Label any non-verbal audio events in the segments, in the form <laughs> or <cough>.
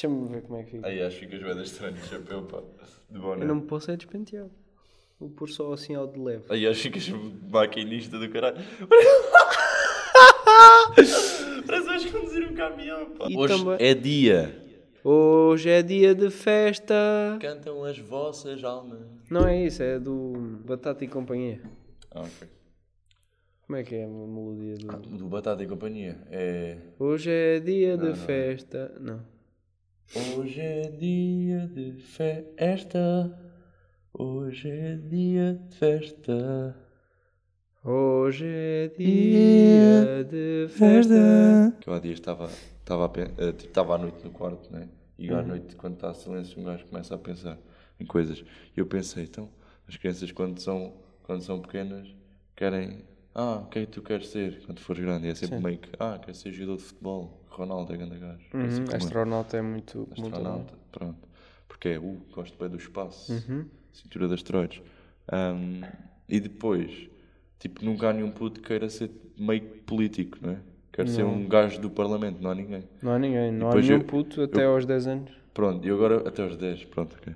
Deixa-me ver como é que fica. Aí acho que ficas bem estranho de <laughs> chapéu, pá. De boné. Eu não me posso é despentear. Vou pôr só assim ao de leve. Aí acho que ficas maquinista do caralho. <laughs> Parece que vais conduzir um caminhão, pá. E Hoje também- é dia. Hoje é dia de festa. Cantam as vossas almas. Não é isso, é do Batata e Companhia. Ah, ok. Como é que é a melodia do. Do Batata e Companhia. É. Hoje é dia Não, de não. festa. Não. Hoje é dia de festa. Hoje é dia de festa. Hoje é dia de festa. Que eu há dias estava, estava, a pen- eh, tipo, estava à noite no quarto, né? E à noite, quando está silêncio, um gajo começa a pensar em coisas. E eu pensei, então, as crianças quando são, quando são pequenas querem. Ah, o que é que tu queres ser quando fores grande? E é sempre Sim. meio que. Ah, quero ser jogador de futebol. Ronaldo é grande gajo. É assim Uhum, eu. astronauta é muito. muito. Astronauta, pronto. Porque é, uh, gosto bem do espaço. Uhum. Cintura de asteroides. Ahm, e depois, tipo, nunca há nenhum puto que queira ser meio político, não é? Quer ser um gajo do Parlamento, não há ninguém. Não há ninguém, não há nenhum eu- puto até aos 10 anos. Pronto, e agora até aos 10, pronto, ok.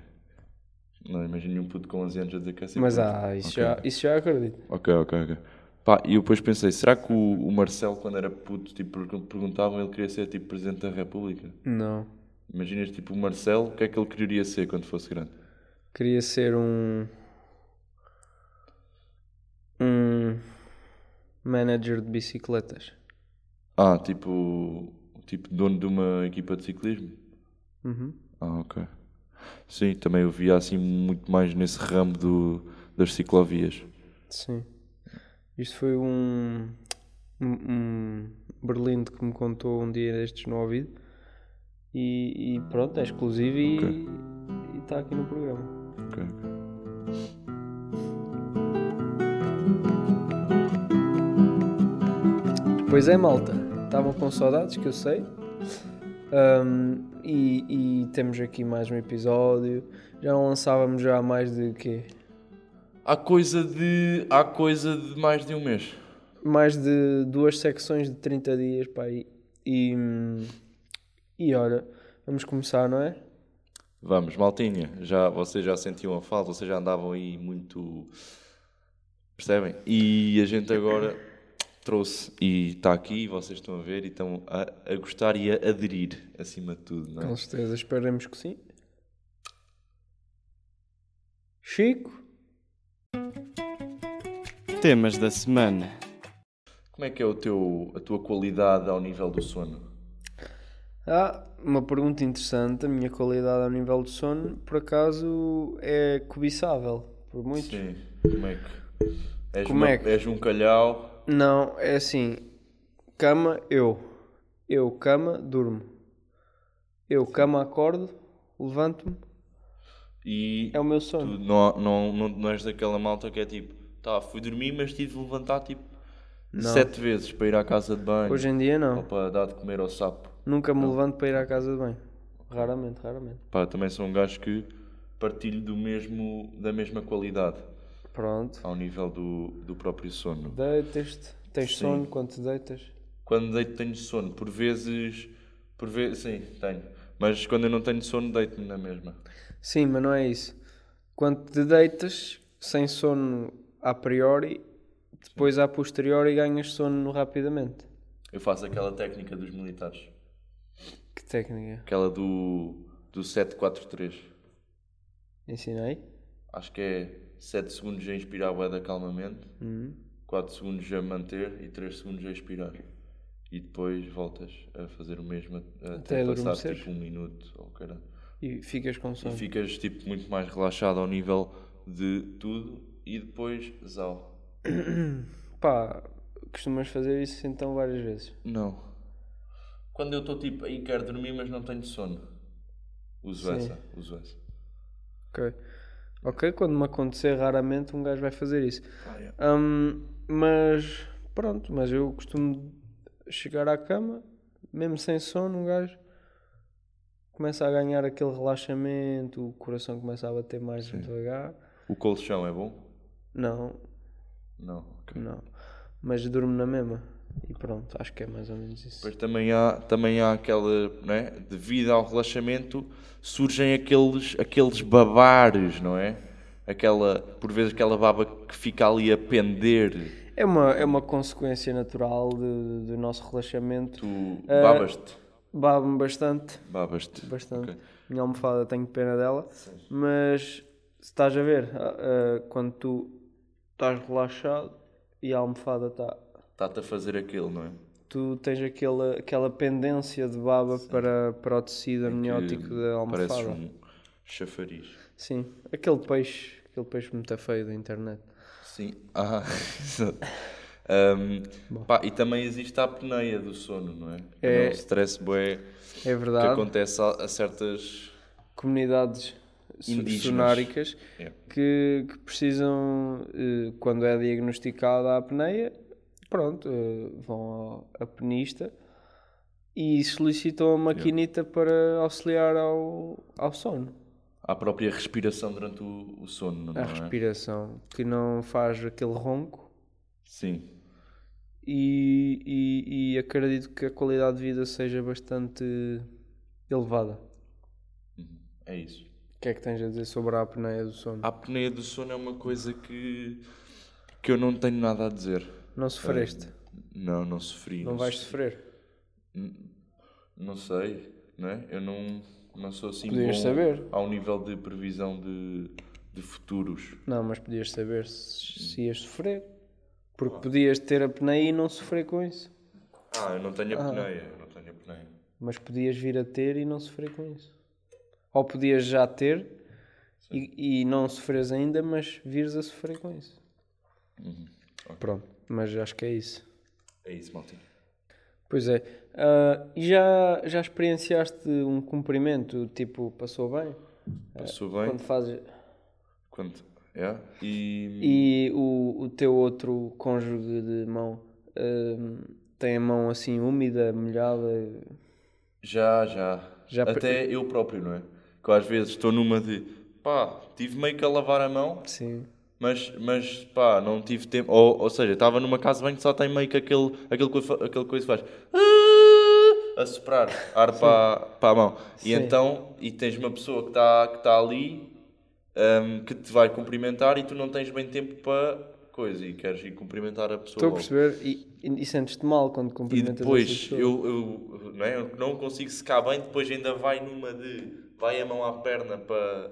Não imagino nenhum puto com 11 anos a dizer que quer ser Mas ah, isso, Ok. já, isso já acredito. Ok, ok, ok. Pá, e eu depois pensei, será que o, o Marcelo, quando era puto, tipo, per- perguntavam ele queria ser tipo Presidente da República? Não. Imaginas, tipo, o Marcelo, o que é que ele queria ser quando fosse grande? Queria ser um. Um. Manager de bicicletas. Ah, tipo, tipo dono de uma equipa de ciclismo? Uhum. Ah, ok. Sim, também eu via assim muito mais nesse ramo do, das ciclovias. Sim. Isto foi um. Um, um berlinde que me contou um dia destes no ouvido. E, e pronto, é exclusivo e Ok. e está aqui no programa. Ok, ok. Pois é, malta. Estavam com saudades, que eu sei. Ahm, e, e temos aqui mais um episódio. Já não lançávamos já há mais de quê? Há coisa de. Há coisa de mais de um mês. Mais de duas secções de 30 dias, pá. E, e, e olha, vamos começar, não é? Vamos, maltinha. Já, vocês já sentiam a falta, vocês já andavam aí muito. Percebem? E a gente agora trouxe e está aqui, e vocês estão a ver e estão a, a gostar e a aderir acima de tudo, não é? Com certeza, esperemos que sim. Chico? Temas da semana. Como é que é o teu, a tua qualidade ao nível do sono? Ah, uma pergunta interessante. A minha qualidade ao nível de sono, por acaso, é cobiçável. Por muitos. Sim, como é que. És, Como uma- é que- és um calhau. Não, é assim. Cama, eu. Eu, cama, durmo. Eu, cama, acordo, levanto-me. E É o meu tu sono. não, não, não, não és daquela malta que é tipo, tá, fui dormir, mas tive de levantar tipo Não. sete vezes para ir à casa de banho Hoje em dia, ou não. para dar de comer ao sapo. Nunca me levanto para ir à casa de banho. Raramente, raramente. Pá, também sou um gajo que partilho do mesmo, da mesma qualidade Pronto. ao nível do, do próprio sono. Deitas-te. Tens Sim. sono quando te deitas? Quando deito tenho sono, por vezes, por vezes, sim, tenho. Mas quando eu não tenho sono, deito-me na mesma. Sim, mas não é isso. Quando te deitas, sem sono a priori, depois a posteriori ganhas sono rapidamente. Eu faço aquela técnica dos militares. Que técnica? Aquela do, do 743. Ensinei? Acho que é 7 segundos a inspirar bué da calmamente, Uhum. 4 segundos a manter e 3 segundos a expirar. E depois voltas a fazer o mesmo até, Até passar tipo um minuto ou caralho. E ficas com E sono. ficas tipo muito mais relaxado ao nível de tudo e depois zau. <coughs> Pá, costumas fazer isso então várias vezes. Não. Quando eu estou tipo aí quero dormir mas não tenho sono. Uso Sim. essa, uso essa. Ok. Ok, quando me acontecer raramente um gajo vai fazer isso. Ah, yeah. Hum, mas pronto, mas eu costumo chegar à cama, mesmo sem sono, um gajo começa a ganhar aquele relaxamento, o coração começa a bater mais devagar. O colchão é bom? Não, Não, ok. não. Mas durmo na mesma. E pronto, acho que é mais ou menos isso. Depois também há, também há aquela, né? Devido ao relaxamento, surgem aqueles, aqueles babares, não é? Aquela, por vezes aquela baba que fica ali a pender. É uma, é uma consequência natural de- do nosso relaxamento. Tu Eh, babas-te? Babo-me bastante, Babas-te. bastante. Ok. Minha almofada tenho pena dela, mas se estás a ver, ah, ah, quando tu estás relaxado e a almofada está. Está-te a fazer aquilo, não é? Tu tens aquela, aquela pendência de baba para, para o tecido amniótico da Pareces almofada. um chafariz. Sim, aquele peixe, aquele peixe muito feio da internet. Sim. <laughs> Ah, exato. Ahm, pá, e também existe a apneia do sono, não é? É- É o stress bué É que verdade. acontece a, a certas... Comunidades Indígenas. sonáricas É. que, que precisam, eh, quando é diagnosticada a apneia, pronto, eh, vão ao apnista e solicitam a maquinita para auxiliar ao, ao sono. A própria respiração durante o, o sono, não A é? respiração, que não faz aquele ronco Sim. e, e, e acredito que a qualidade de vida seja bastante elevada. É isso. O que é que tens a dizer sobre a apneia do sono? A apneia do sono é uma coisa que, que eu não tenho nada a dizer. Não sofreste? Não, não sofri. não vais sofrer? Não sei, não é? Eu não, não sou assim Podias bom saber. ao nível de previsão de, de futuros. Não, mas podias saber se, se ias sofrer. Porque podias ter apneia e não sofrer com isso. Ah, eu não tenho apneia, eu não tenho apneia. Mas podias vir a ter e não sofrer com isso. Ou podias já ter e, e não sofreres ainda, mas vires a sofrer com isso. Pronto, mas acho que é isso. É isso, Maltinho. Pois é. Ah, e já, já experienciaste um cumprimento, tipo, passou bem? Passou bem? Quando fazes... Quando... É? E... E o, o teu outro cônjuge de mão hum, tem a mão assim úmida, molhada. Já, já. Já Até eu próprio, não é? Que às vezes estou numa de... Pá, tive meio que a lavar a mão, Sim. mas, mas pá, não tive tempo. Ou, ou seja, estava numa casa bem que só tem meio que aquele, aquele, coisa, aquele coisa que faz. A soprar ar para, para a mão. E Sim. então, e tens uma pessoa que está que tá ali hum, que te vai cumprimentar e tu não tens bem tempo para coisa e queres ir cumprimentar a pessoa. Estou a perceber e, e, e sentes-te mal quando E cumprimentas depois essa pessoa. eu, eu, não é? eu não consigo secar bem, depois ainda vai numa de vai a mão à perna para,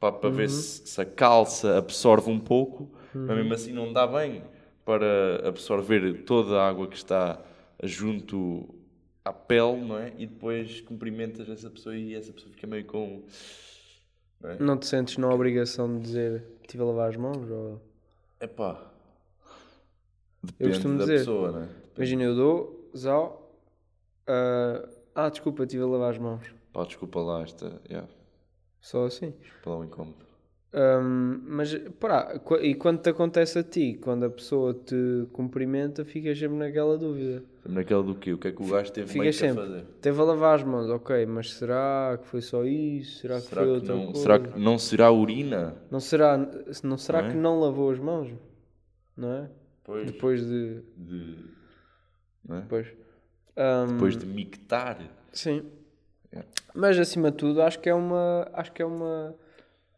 para, para Uhum. ver se, se a calça absorve um pouco, mas mesmo assim não dá bem para absorver toda a água que está junto à pele, não é? E depois cumprimentas essa pessoa e essa pessoa fica meio com. Não é? Não te sentes na obrigação de dizer estive a lavar as mãos? Ou... Epá. Depende costumo da dizer. pessoa, não é? Imagina, eu dou, zau, ah, ah, desculpa, estive a lavar as mãos. Pá, desculpa lá esta. Yeah, Só assim. desculpa lá o incómodo. Hum, mas, pá, e quando te acontece a ti, quando a pessoa te cumprimenta, ficas sempre naquela dúvida. Naquela do quê? O que é que o gajo teve Ficas que a sempre. fazer? Teve a lavar as mãos, ok, mas será que foi só isso? Será que Será foi que, outra não, coisa? será que não será urina? Não será, não será Não é? que não lavou as mãos? Não é? Pois. Depois de. De, é? Depois. Hum, Depois de mictar. Sim. Mas acima de tudo, acho que é uma. Acho que é uma.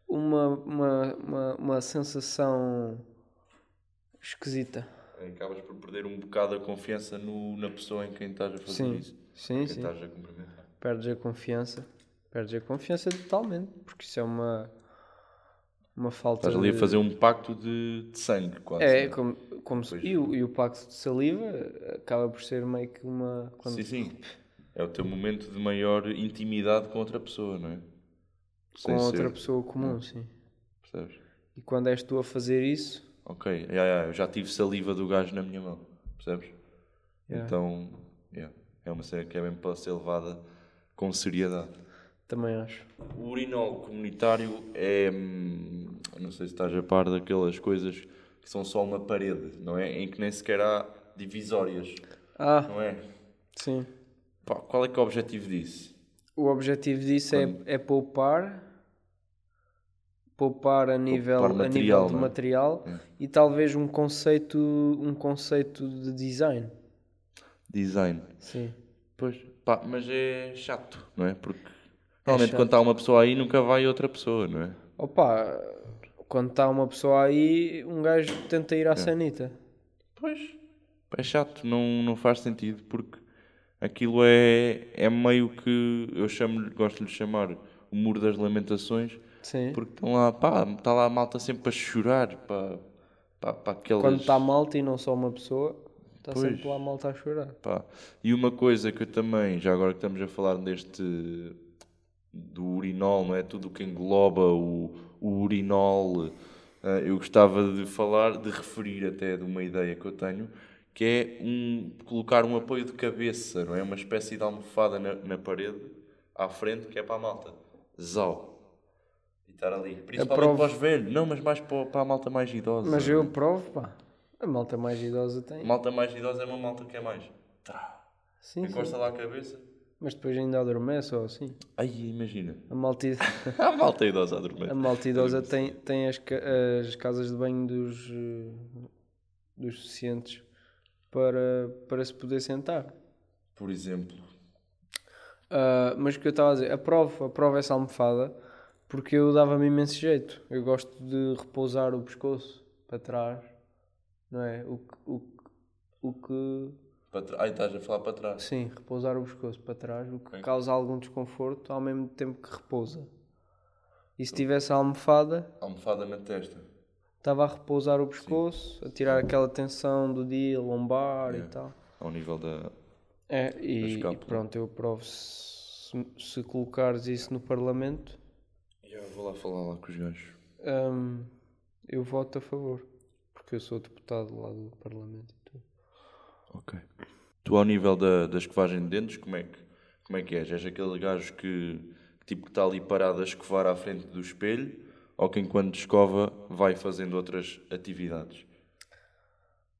Uma, uma, uma, uma sensação esquisita. Acabas por perder um bocado a confiança no, na pessoa em quem estás a fazer Sim, isso. sim, Quem sim. estás a cumprimentar. Perdes a confiança. Perdes a confiança totalmente. Porque isso é uma. Uma falta Estás ali a de- fazer um pacto de, de sangue, quase. É, né? como, como se- e, o, e o pacto de saliva acaba por ser meio que uma. Quando, Sim, sim. É o teu momento de maior intimidade com outra pessoa, não é? com Sem outra ser- pessoa comum, sim. Percebes? E quando és tu a fazer isso, Ok, yeah, yeah, eu já tive saliva do gajo na minha mão, percebes? Yeah. Então, yeah, é uma cena que é mesmo para ser levada com seriedade. também acho. O urinol comunitário é. hum, Não sei se estás a par daquelas coisas que são só uma parede, não é? Em que nem sequer há divisórias, Ah, não é? sim. Pá, qual é que é o objetivo disso? O objetivo disso é, é poupar. Poupar a nível, a material, nível de é? material e talvez um conceito, um conceito de design. design. Sim. Pois, pá, mas é chato, não é? Porque normalmente chato. quando está uma pessoa aí nunca vai outra pessoa, não é? Opa, quando está uma pessoa aí, um gajo tenta ir à sanita. Pois. É chato, não, não faz sentido porque aquilo é, é meio que eu chamo gosto de chamar o muro das lamentações Sim. porque estão lá, pá, está lá a malta sempre a chorar para, para, para aquelas. Quando está malta e não só uma pessoa, está Pois. sempre lá a malta a chorar. Pá. E uma coisa que eu também, já agora que estamos a falar deste do urinol, não é? Tudo o que engloba o, o urinol, eh, eu gostava de falar, de referir até de uma ideia que eu tenho, que é um, colocar um apoio de cabeça, não é? Uma espécie de almofada na, na parede, à frente, que é para a malta. Zau. E estar ali. Principalmente provo- para os velhos. Não, mas mais para, para a malta mais idosa. Mas eu provo, pá. A malta mais idosa tem. Malta mais idosa é uma malta que é mais. Sim, sim. Encosta lá a cabeça. Mas depois ainda adormece ou assim. Ai, imagina. A malta, <laughs> A malta idosa a dormir. a malta idosa tem, tem as, as casas de banho dos, eh, dos deficientes para, para se poder sentar. Por exemplo. Ah, mas o que eu estava a dizer, aprovo, aprovo essa almofada porque eu dava-me imenso jeito. Eu gosto de repousar o pescoço para trás, não é? O que, o, o que Para tra- Ai, estás a falar para trás. sim, repousar o pescoço para trás, o que causa algum desconforto ao mesmo tempo que repousa. E se tivesse a almofada, Almofada na testa. Estava a repousar o pescoço, a tirar aquela tensão do dia, lombar e Yeah. tal. Ao nível da. É, e, e escápula. pronto, eu provo se, se colocares isso no Parlamento. Já vou lá falar lá com os gajos. Hum, eu voto a favor, porque eu sou deputado lá do Parlamento e tudo. Ok. Tu, ao nível da, da escovagem de dentes, como é que, como é, que és? És aquele gajo que tipo que está ali parado a escovar à frente do espelho ou que enquanto escova vai fazendo outras atividades?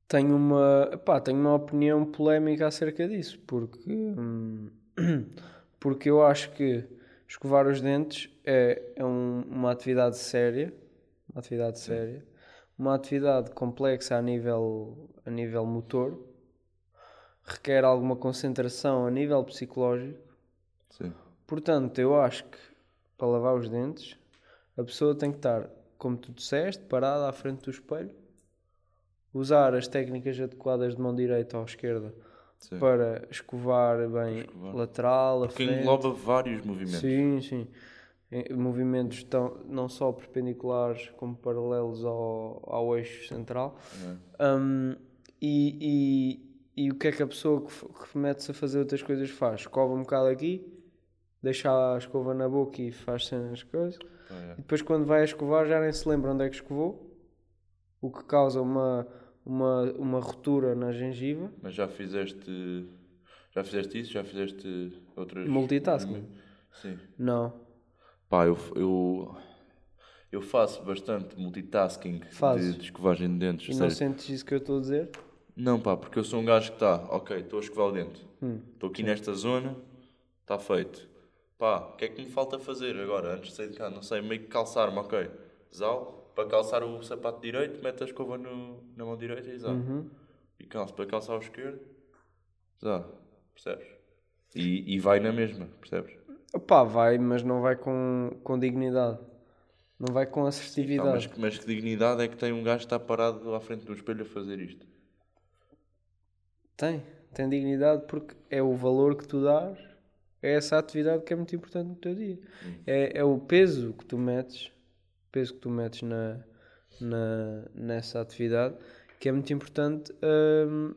Tenho uma, pá, tenho uma opinião polémica acerca disso, porque, hum, <clears throat> porque eu acho que escovar os dentes é, é um- uma atividade séria, uma atividade séria, uma atividade complexa a nível, a nível motor, requer alguma concentração a nível psicológico. Sim. Portanto, eu acho que para lavar os dentes, a pessoa tem que estar, como tu disseste, parada à frente do espelho, usar as técnicas adequadas de mão direita ou esquerda Sim. para escovar bem escovar. lateral, a Porque frente. engloba vários movimentos. Sim, sim. Movimentos tão, não só perpendiculares como paralelos ao, ao eixo central. Um, e, e, e o que é que a pessoa que, que mete-se a fazer outras coisas faz? Escova um bocado aqui, deixa a escova na boca e faz cenas coisas. É. E depois quando vai a escovar já nem se lembra onde é que escovou, o que causa uma, uma, uma rotura na gengiva. Mas já fizeste. Já fizeste isso? Já fizeste outras. Multitasking? Sim. Não. Pá, eu, eu, eu faço bastante multitasking Fazes? de, de escovagem de dentes. E ou não sentes isso que eu estou a dizer? Não, pá, porque eu sou um gajo que está, ok, estou a escovar o dente, Hum. estou aqui nesta zona, está feito. Pá, o que é que me falta fazer agora, antes de sair de cá? Não sei, meio que calçar-me, ok. Zal, para calçar o sapato direito, mete a escova no, na mão direita e zá. Uhum. E calço, para calçar o esquerdo, zá, percebes? E, e vai na mesma, percebes? Opá, vai, mas não vai com, com dignidade. Não vai com assertividade. mas, mas que dignidade é que tem um gajo que está parado à frente do espelho a fazer isto? Tem, tem dignidade porque é o valor que tu dás, é essa atividade que é muito importante no teu dia. É, é o peso que tu metes, o peso que tu metes na, na, nessa atividade, que é muito importante hum,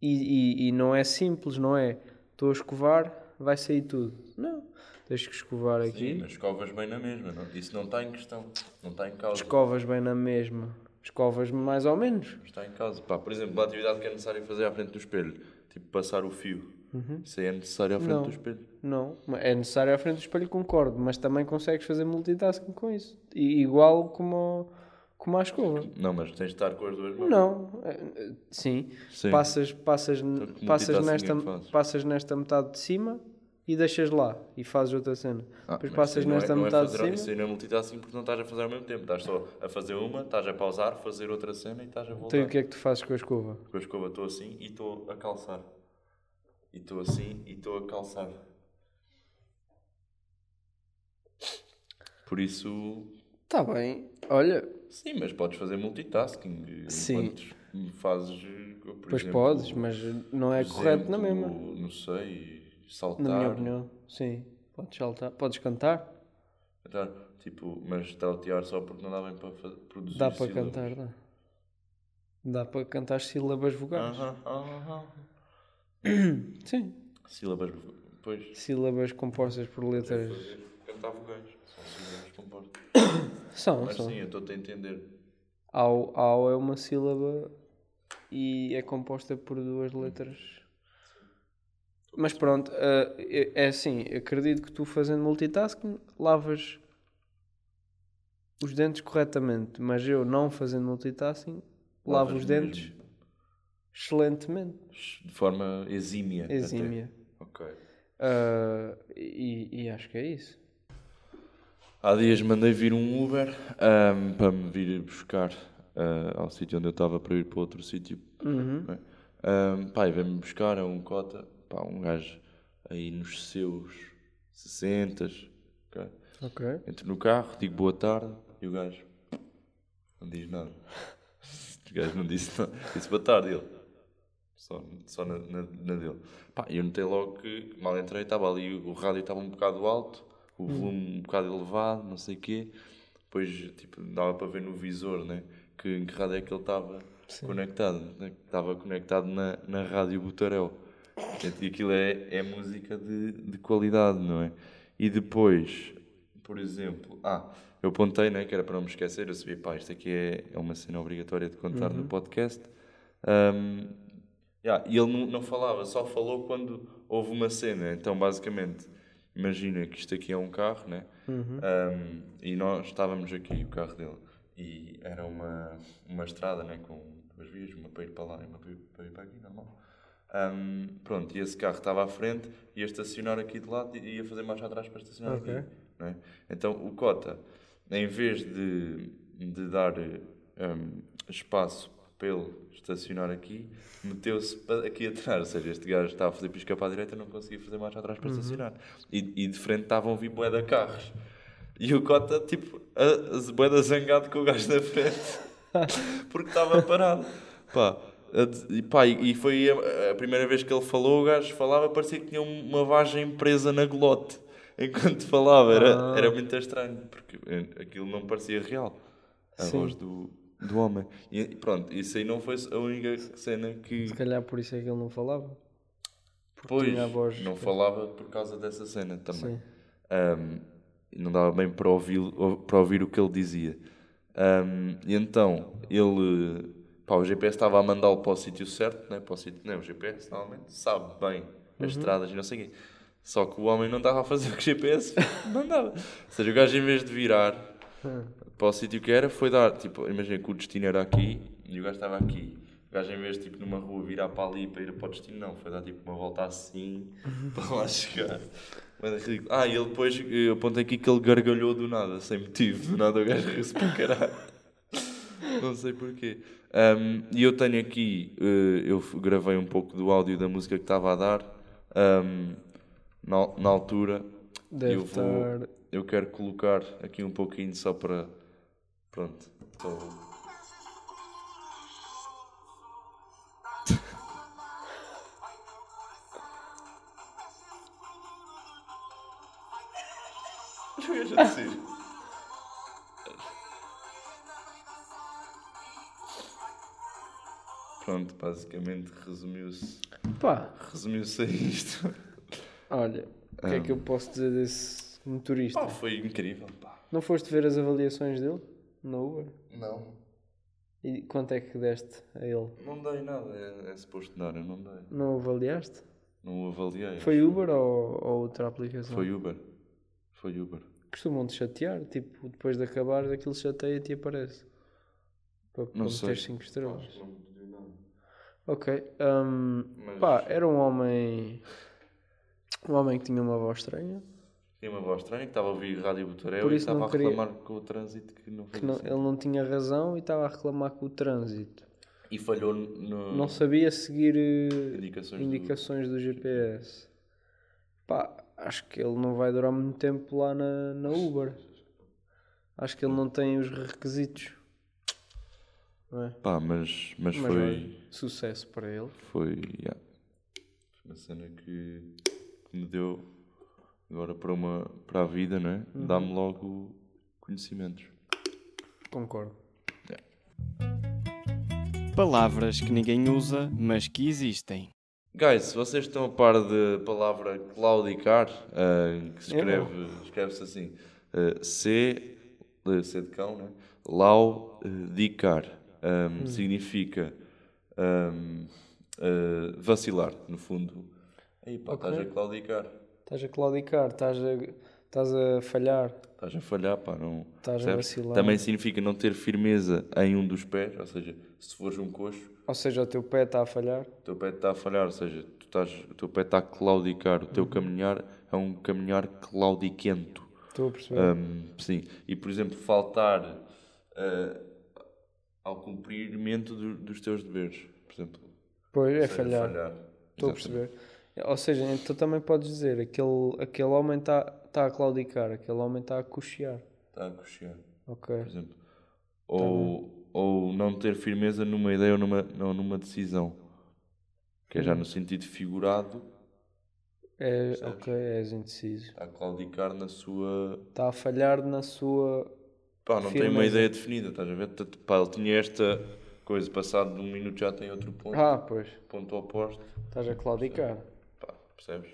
e, e, e não é simples, não é? Estou a escovar, vai sair tudo. Não, tens que escovar Sim, aqui, mas escovas bem na mesma, não? isso não está em questão, não está em causa. escovas bem na mesma, escovas mais ou menos. Está em casa. Pá, por exemplo, a atividade que é necessário fazer à frente do espelho, tipo passar o fio, isso aí é necessário à frente Não. do espelho. Não, é necessário à frente do espelho, concordo, mas também consegues fazer multitasking com isso. I- igual como, como à escova. Não, mas tens de estar com as duas mãos. Não, é, é, sim. Sim. Passas, passas, que passas, nesta, é fazes? passas nesta metade de cima e deixas lá e fazes outra cena. Ah, Depois passas isso não é- nesta não é metade fazer- de Isso cima. aí não é multitasking porque não estás a fazer ao mesmo tempo. Estás só a fazer uma, estás a pausar, fazer outra cena e estás a voltar. Então e o que é que tu fazes com a escova? Com a escova estou assim e estou a calçar. E estou assim e estou a calçar. Por isso, Está Tá bem. Olha, sim, mas podes fazer multitasking. Sim. Fazes, por pois exemplo, podes, mas não é correto na mesma. Não sei, saltar. Na minha opinião. Sim. Podes saltar. Podes cantar. Cantar, tipo, mas trautear só porque não dá bem para produzir Dá para sílabas. cantar, dá. Dá para cantar sílabas vogais. Aham, aham. Sim. Sílabas, pois. Sílabas compostas por letras. Fazer, cantar vogais. São sílabas compostas. São, Mas são. sim, eu estou-te a entender. Ao, ao é uma sílaba e é composta por duas letras. Mas pronto, eh, é é assim, acredito que tu fazendo multitasking lavas os dentes corretamente, mas eu não fazendo multitasking lavo os dentes. Excelentemente, De forma exímia. até. exímia. Ok. Ah, e, e acho que é isso. Há dias mandei vir um Uber ahm, para me vir buscar ah, ao sítio onde eu estava para ir para outro sítio. Uhum. não é? E vem-me buscar, é um cota, pá, um gajo aí nos seus 60 ok? Ok. Entro no carro, digo boa tarde e o gajo não diz nada. <laughs> O gajo não disse nada. Disse boa tarde ele. Só, só na, na, na dele. Pá, eu notei logo que mal entrei, estava ali, o rádio estava um bocado alto, o volume um bocado elevado, não sei o quê. Depois, tipo, dava para ver no visor, né? Que em que rádio é que ele estava conectado. Né? Estava conectado na, na rádio Butarel. Portanto, E aquilo é, é música de, de qualidade, não é? E depois, por exemplo, ah, eu apontei, né, que era para não me esquecer, eu sabia, pá, isto aqui é, é uma cena obrigatória de contar no podcast. Ahm, yeah, e ele não, não falava, só falou quando houve uma cena. Então, basicamente, imagina que isto aqui é um carro, né? Ahm, e nós estávamos aqui, o carro dele, e era uma, uma estrada, né, com duas vias, uma para ir para lá e uma para ir, para aqui, normal. Ahm, pronto, e esse carro estava à frente, ia estacionar aqui de lado e ia fazer marcha atrás para estacionar Ok. aqui. né? Então o Cota, em vez de, de dar ahm, espaço para ele estacionar aqui, meteu-se aqui atrás. <laughs> Ou seja, este gajo estava a fazer pisca para a direita não conseguia fazer marcha atrás para estacionar. E, e de frente estavam a vir bué de carros. E o Cota, tipo, a, bué zangado com o gajo da frente <laughs> porque estava parado. Pá, a e, pá, e e foi a, a primeira vez que ele falou, o gajo falava, parecia que tinha um, uma vagem presa na glote. Enquanto falava, era, Ah. era muito estranho, porque eh, aquilo não parecia real. A Sim. voz do, do homem. E pronto, isso aí não foi a única cena que. Se calhar por isso é que ele não falava. Pois, tinha a voz- não falava por causa dessa cena também. Sim. Um, não dava bem para ouvir, para ouvir o que ele dizia. Um, e então, ele. Pá, o GPS estava a mandá-lo para o sítio certo, né? para o sítio. Não, o GPS normalmente sabe bem as estradas e não sei o quê. Só que o homem não estava a fazer o que o GPS <laughs> mandava. Ou seja, o gajo, em vez de virar para o sítio que era, foi dar. Tipo, imagina que o destino era aqui e o gajo estava aqui. O gajo, em vez de tipo, numa rua virar para ali para ir para o destino, não. Foi dar tipo uma volta assim <laughs> para lá chegar. Mas é ridículo. Ah, e ele depois, eu apontei aqui que ele gargalhou do nada, sem motivo. Do nada o gajo riu-se para caralho. <laughs> Não sei porquê. Um, e eu tenho aqui, eh, eu gravei um pouco do áudio da música que estava a dar. um, na, na altura, Deve eu vou, estar. Eu quero colocar aqui um pouquinho só para. Pronto. Eu dizer. Pronto, basicamente resumiu-se Pá, resumiu-se a isto. olha, o que é que eu posso dizer desse motorista? Pá, foi incrível, pá. Não foste ver as avaliações dele no Uber? Não, E quanto é que deste a ele? não dei nada, é, é suposto dar, eu não dei. Não avaliaste? Não o avaliei. Foi Uber ou, ou outra aplicação? Foi Uber. Foi Uber. Costumam-te chatear, tipo, depois de acabar aquilo chateia-te e aparece. Para, para Não meter 5 estrelas. Não me pediu nada. Ok. hum, Mas- pá, era um homem. Um homem que tinha uma voz estranha. Tinha uma voz estranha que estava a ouvir Rádio Butarel Por e estava a queria- reclamar com o trânsito que não Que não, ele não tinha razão e estava a reclamar com o trânsito. E falhou no. não sabia seguir eh, Indicações do- indicações do GPS. Pá, acho que ele não vai durar muito tempo lá na, na Uber. Acho que ele não tem os requisitos. Não é? Pá, mas, mas, Mas foi. sucesso para ele. Foi. yeah. Foi uma cena que, que me deu agora para, uma, para a vida, não é? Uhum. Dá-me logo conhecimentos. Concordo. Palavras que ninguém usa, mas que existem. Guys, se vocês estão a par da palavra claudicar, ah, que se não. escreve, escreve-se assim, ah, C, C de cão, né? Laudicar, um, Hum. significa um, ah, vacilar, no fundo. Aí pá, Ok. estás a claudicar, Estás a claudicar, estás a, estás a falhar. estás a falhar, pá, não... Estás a vacilar. Também significa não ter firmeza em um dos pés, ou seja, se fores um coxo, Ou seja, o teu pé está a falhar. o teu pé está a falhar, ou seja, tu estás, o teu pé está a claudicar, o teu Uhum. caminhar é um caminhar claudiquento. Estou a perceber. Hum, sim, e por exemplo, faltar ah, ao cumprimento do- dos teus deveres, por exemplo. pois, é seja, falhar. Estou a perceber. Ou seja, então também podes dizer, aquele, aquele homem está tá a claudicar, aquele homem está a cochear. Está a coxear, Ok. por exemplo. Ou, ou não ter firmeza numa ideia ou numa, não, numa decisão. Que é Hum. já no sentido figurado, É, Percebes? ok, és indeciso. está a claudicar na sua Está a falhar na sua. Pá, não tem uma Firmeza. ideia definida, estás a ver? Pá, ele tinha esta coisa, passado de um minuto já tem outro ponto, Ah, pois. ponto oposto, Estás a claudicar. Percebes?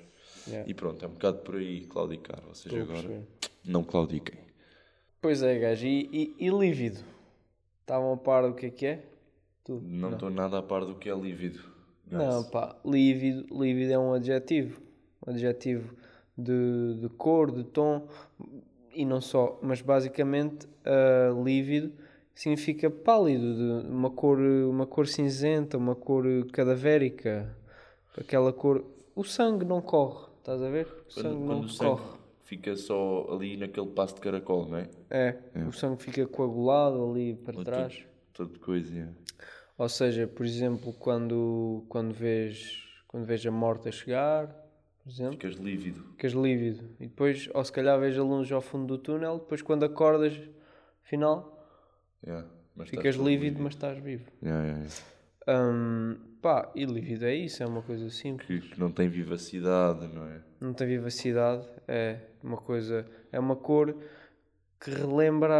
Yeah. E pronto, é um bocado por aí claudicar, vocês Estou a agora perceber. não claudiquem. Pois é, gajo. E, e, e lívido? Estavam a par do que é que é? Tu? Não estou nada a par do que é lívido. Não, pá, lívido, lívido é um adjetivo. Um adjetivo de, de cor, de tom e não só, mas basicamente ah, lívido significa pálido, uma cor, uma cor cinzenta, uma cor cadavérica, aquela cor. O sangue não corre, estás a ver? O sangue Quando, não quando o sangue corre. fica só ali naquele passo de caracol, não é? É, o sangue fica coagulado ali para Ou trás. Tudo, tudo coisinha. Ou seja, por exemplo, quando, quando, vês, quando vês a morte a chegar, por exemplo, Ficas lívido. ficas lívido. E depois, ou se calhar, vês a luz ao fundo do túnel, depois quando acordas, afinal, Yeah, ficas lívido, mas estás vivo. Yeah, yeah, yeah. Pá, e lívido é isso, é uma coisa simples. Que, que não tem vivacidade, não é? Não tem vivacidade, é uma coisa, é uma cor que relembra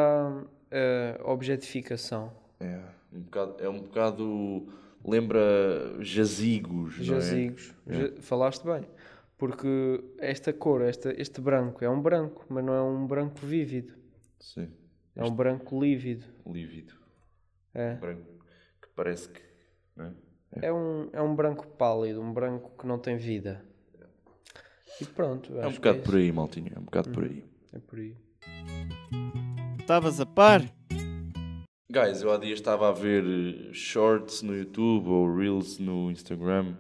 a objetificação. É um bocado, é um bocado lembra jazigos, não é? Jazigos. Ja- Falaste bem. Porque esta cor, esta, este branco, é um branco, mas não é um branco vívido. Sim, É um branco lívido. lívido, É, branco, que parece que, não é? É, um, é um branco pálido, um branco que não tem vida. E pronto, É um bocado por aí, maltinho, é um bocado por aí. É por aí. Estavas a par? Guys, eu há dias estava a ver eh, shorts no YouTube ou reels no Instagram.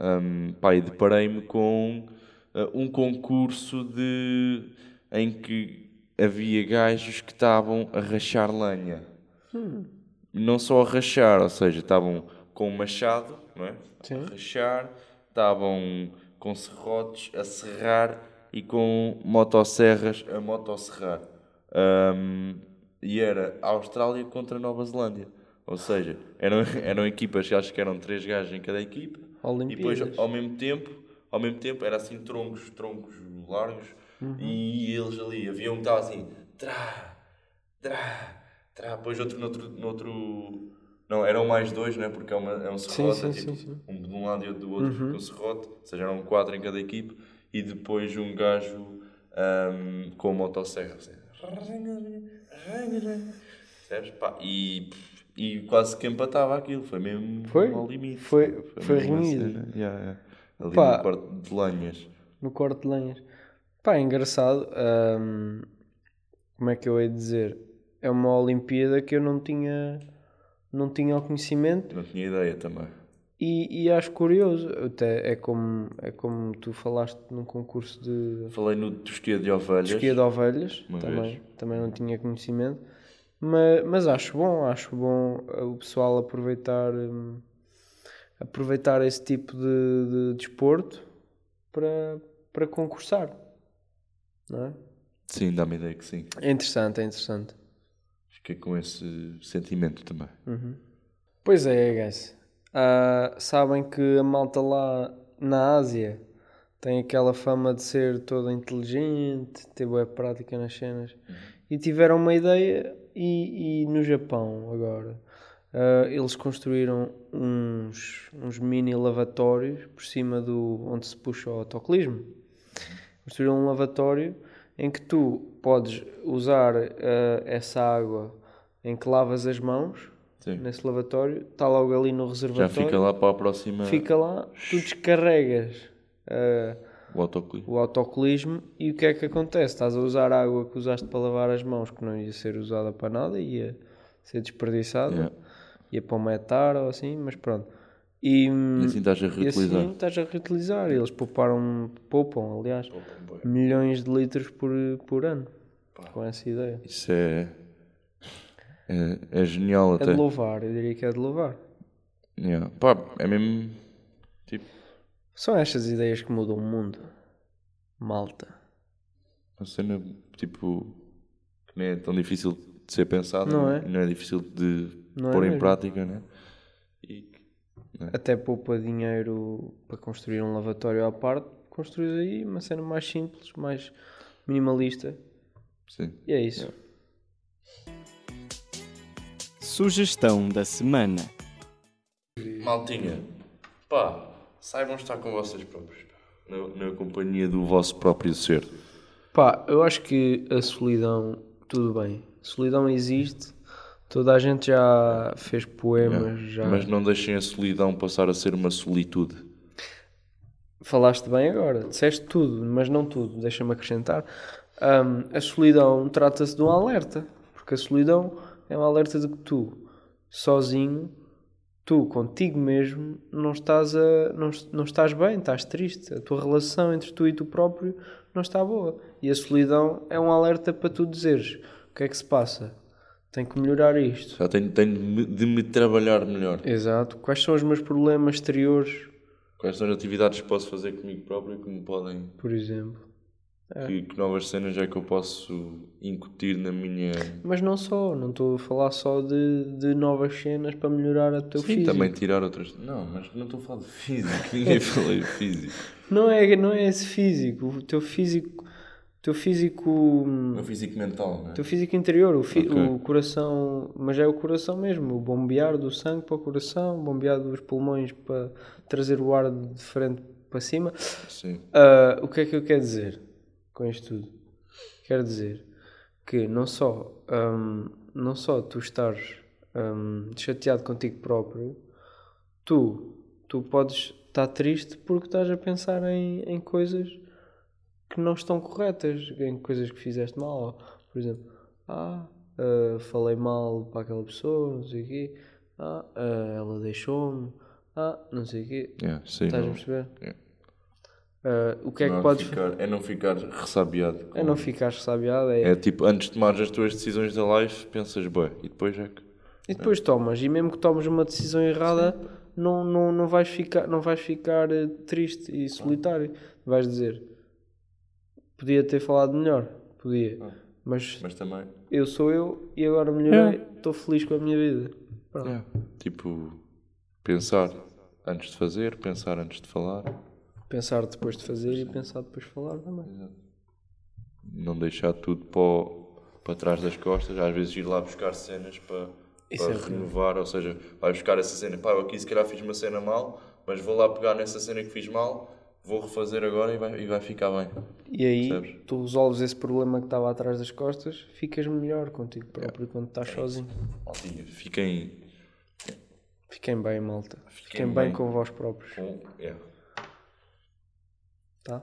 Um, pá, e deparei-me com eh, um concurso de em que havia gajos que estavam a rachar lenha. Não só a rachar, ou seja, estavam com um machado, não é? Sim. A rachar, estavam com serrotes a serrar e com motosserras a motosserrar. Um, e era Austrália contra Nova Zelândia. Ou seja, eram, <laughs> eram equipas, acho que eram três gajos em cada equipa. E depois, Olimpíadas. ao mesmo tempo, ao mesmo tempo, era assim troncos, troncos largos. E eles ali, havia um que estava assim, trá, trá, trá. Depois outro noutro, noutro... Não, eram mais dois, não é? Porque é, uma, é um serrote, sim, é tipo, sim, sim. um de um lado e outro do outro com serrote. Ou seja, eram quatro em cada equipe. E depois um gajo ahm, com a motosserra. Assim. Percebes? E, e quase que empatava aquilo. Foi mesmo Foi? ao limite. Foi- foi uma renhido. Yeah, yeah. Ali Pá. no quarto de lenhas. No corte de lenhas. Pá, é engraçado. hum, como é que eu hei de dizer? É uma Olimpíada que eu não tinha, não tinha o conhecimento Não tinha ideia também. e, e acho curioso. Até é como, é como tu falaste num concurso de Falei no tosquia de ovelhas. esquia de ovelhas, Uma também, vez. também não tinha conhecimento. Mas, mas acho bom, acho bom o pessoal aproveitar, hum, aproveitar esse tipo de, de desporto para, para concursar. Não é? Sim, dá-me a ideia que sim. É interessante, é interessante. Fiquei com esse sentimento também. Pois é, guys. Ah, sabem que a malta lá na Ásia tem aquela fama de ser toda inteligente, ter boa prática nas cenas. E tiveram uma ideia e, e no Japão agora ah, eles construíram uns, uns mini lavatórios por cima do onde se puxa o autocolismo. Construíram um lavatório em que tu podes usar ah, essa água em que lavas as mãos Sim. nesse lavatório, está logo ali no Já reservatório. fica lá para a próxima Fica lá, tu descarregas ah, o autocolismo. o autocolismo e o que é que acontece? Estás a usar a água que usaste para lavar as mãos, que não ia ser usada para nada, ia ser desperdiçada, Yeah. ia para o metar ou assim, mas pronto. E, E assim estás a e reutilizar. assim estás a reutilizar. Eles pouparam, poupam, aliás, milhões de litros por, por ano com essa ideia. Isso é, é, é genial É até. de louvar, eu diria que é de louvar. Yeah. Pá, é mesmo tipo São estas ideias que mudam o mundo. Malta. uma cena tipo que nem é tão difícil de ser pensada, Não é? E não é difícil de Não é pôr em mesmo. prática, né? E Até poupa dinheiro para construir um lavatório à parte, construís aí uma cena mais simples, mais minimalista. sim. E é isso. Sugestão da semana. Maltinha, pá, saibam estar com vocês próprios, na, na companhia do vosso próprio ser. Pá, eu acho que a solidão, tudo bem. Solidão existe, toda a gente já fez poemas, já. Mas não deixem a solidão passar a ser uma solitude. Falaste bem agora, disseste tudo, mas não tudo, deixa-me acrescentar. Ahm, a solidão trata-se de um alerta, porque a solidão é um alerta de que tu, sozinho, tu contigo mesmo, não estás, a, não, não estás bem, estás triste. A tua relação entre tu e tu próprio não está boa. E a solidão é um alerta para tu dizeres o que é que se passa. Tenho que melhorar isto. Já tenho, tenho de me- trabalhar melhor. Exato. Quais são os meus problemas exteriores, Quais são as atividades que posso fazer comigo próprio que me podem. por exemplo? Que, que novas cenas é que eu posso incutir na minha. Mas não só, não estou a falar só de, de novas cenas para melhorar o teu Sim, físico. também tirar outras. Não, mas não estou a falar de físico. <laughs> Ninguém falei de físico. Não é, não é esse físico, o teu físico, teu físico, O meu físico mental, não o é? teu físico interior, o, fi- Ok. o coração, mas é o coração mesmo, o bombear do sangue para o coração, bombear dos pulmões para trazer o ar de frente para cima. Sim. Ah, o que é que eu quero dizer com isto tudo? Quero dizer que não só, hum, não só tu estares hum, chateado contigo próprio, tu, tu podes estar triste porque estás a pensar em, em coisas que não estão corretas, em coisas que fizeste mal. Por exemplo, ah, ah, falei mal para aquela pessoa, não sei o quê, ah, ah, ela deixou-me, ah, não sei o quê. Yeah, sim, Estás a não- perceber? Yeah. Ah, o que é não que há podes ficar- é não ficar ressabiado. É não ficar sabiado, é. É tipo, antes de tomares as tuas decisões da life, pensas, bem, e depois é que. E depois tomas, e mesmo que tomes uma decisão errada, não, não, não vais ficar, não vais ficar eh, triste e solitário. Vais dizer, podia ter falado melhor, podia, mas Mas também. eu sou eu e agora melhorei, estou feliz com a minha vida. Yeah. Tipo, pensar antes de fazer, pensar antes de falar. Pensar depois de fazer e pensar depois de falar também. Não deixar tudo para, o- para trás das costas. Às vezes ir lá buscar cenas para, Isso para é renovar. Ou seja, vai buscar essa cena. Pá, eu aqui se calhar fiz uma cena mal, mas vou lá pegar nessa cena que fiz mal, vou refazer agora e vai, e vai ficar bem. E aí Percebes? tu resolves esse problema que estava atrás das costas, ficas melhor contigo próprio quando estás sozinho. Maltinha, fiquem Fiquem bem, malta. Fiquem, Fiquem bem, bem. com vós próprios. com, yeah, Tá?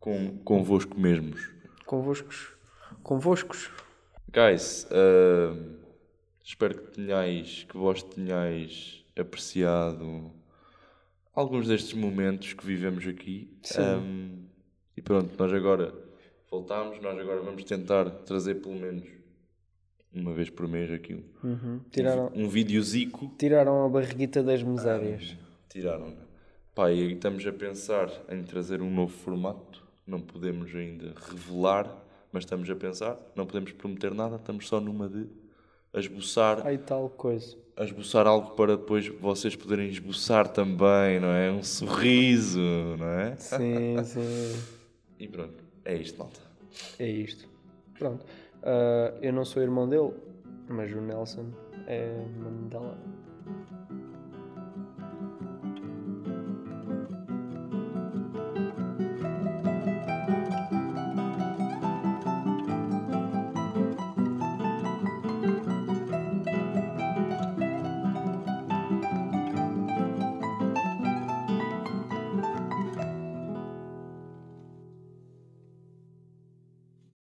com, convosco mesmos. Convoscos. Convoscos. Guys, uh, espero que tenhais, que vós tenhais apreciado alguns destes momentos que vivemos aqui. Um, e pronto, nós agora voltamos, nós agora vamos tentar trazer pelo menos uma vez por mês aqui um, Uhum. Tiraram, um videozico. tiraram a barriguita das misérias. Tiraram. Pá, e estamos a pensar em trazer um novo formato. Não podemos ainda revelar, mas estamos a pensar. Não podemos prometer nada, estamos só numa de a esboçar, Ai, tal coisa. a esboçar algo para depois vocês poderem esboçar também, não é? Um sorriso, não é? Sim, <laughs> sim. E pronto, é isto, malta. É isto. Pronto. Ah, eu não sou irmão dele, mas o Nelson é Mandela.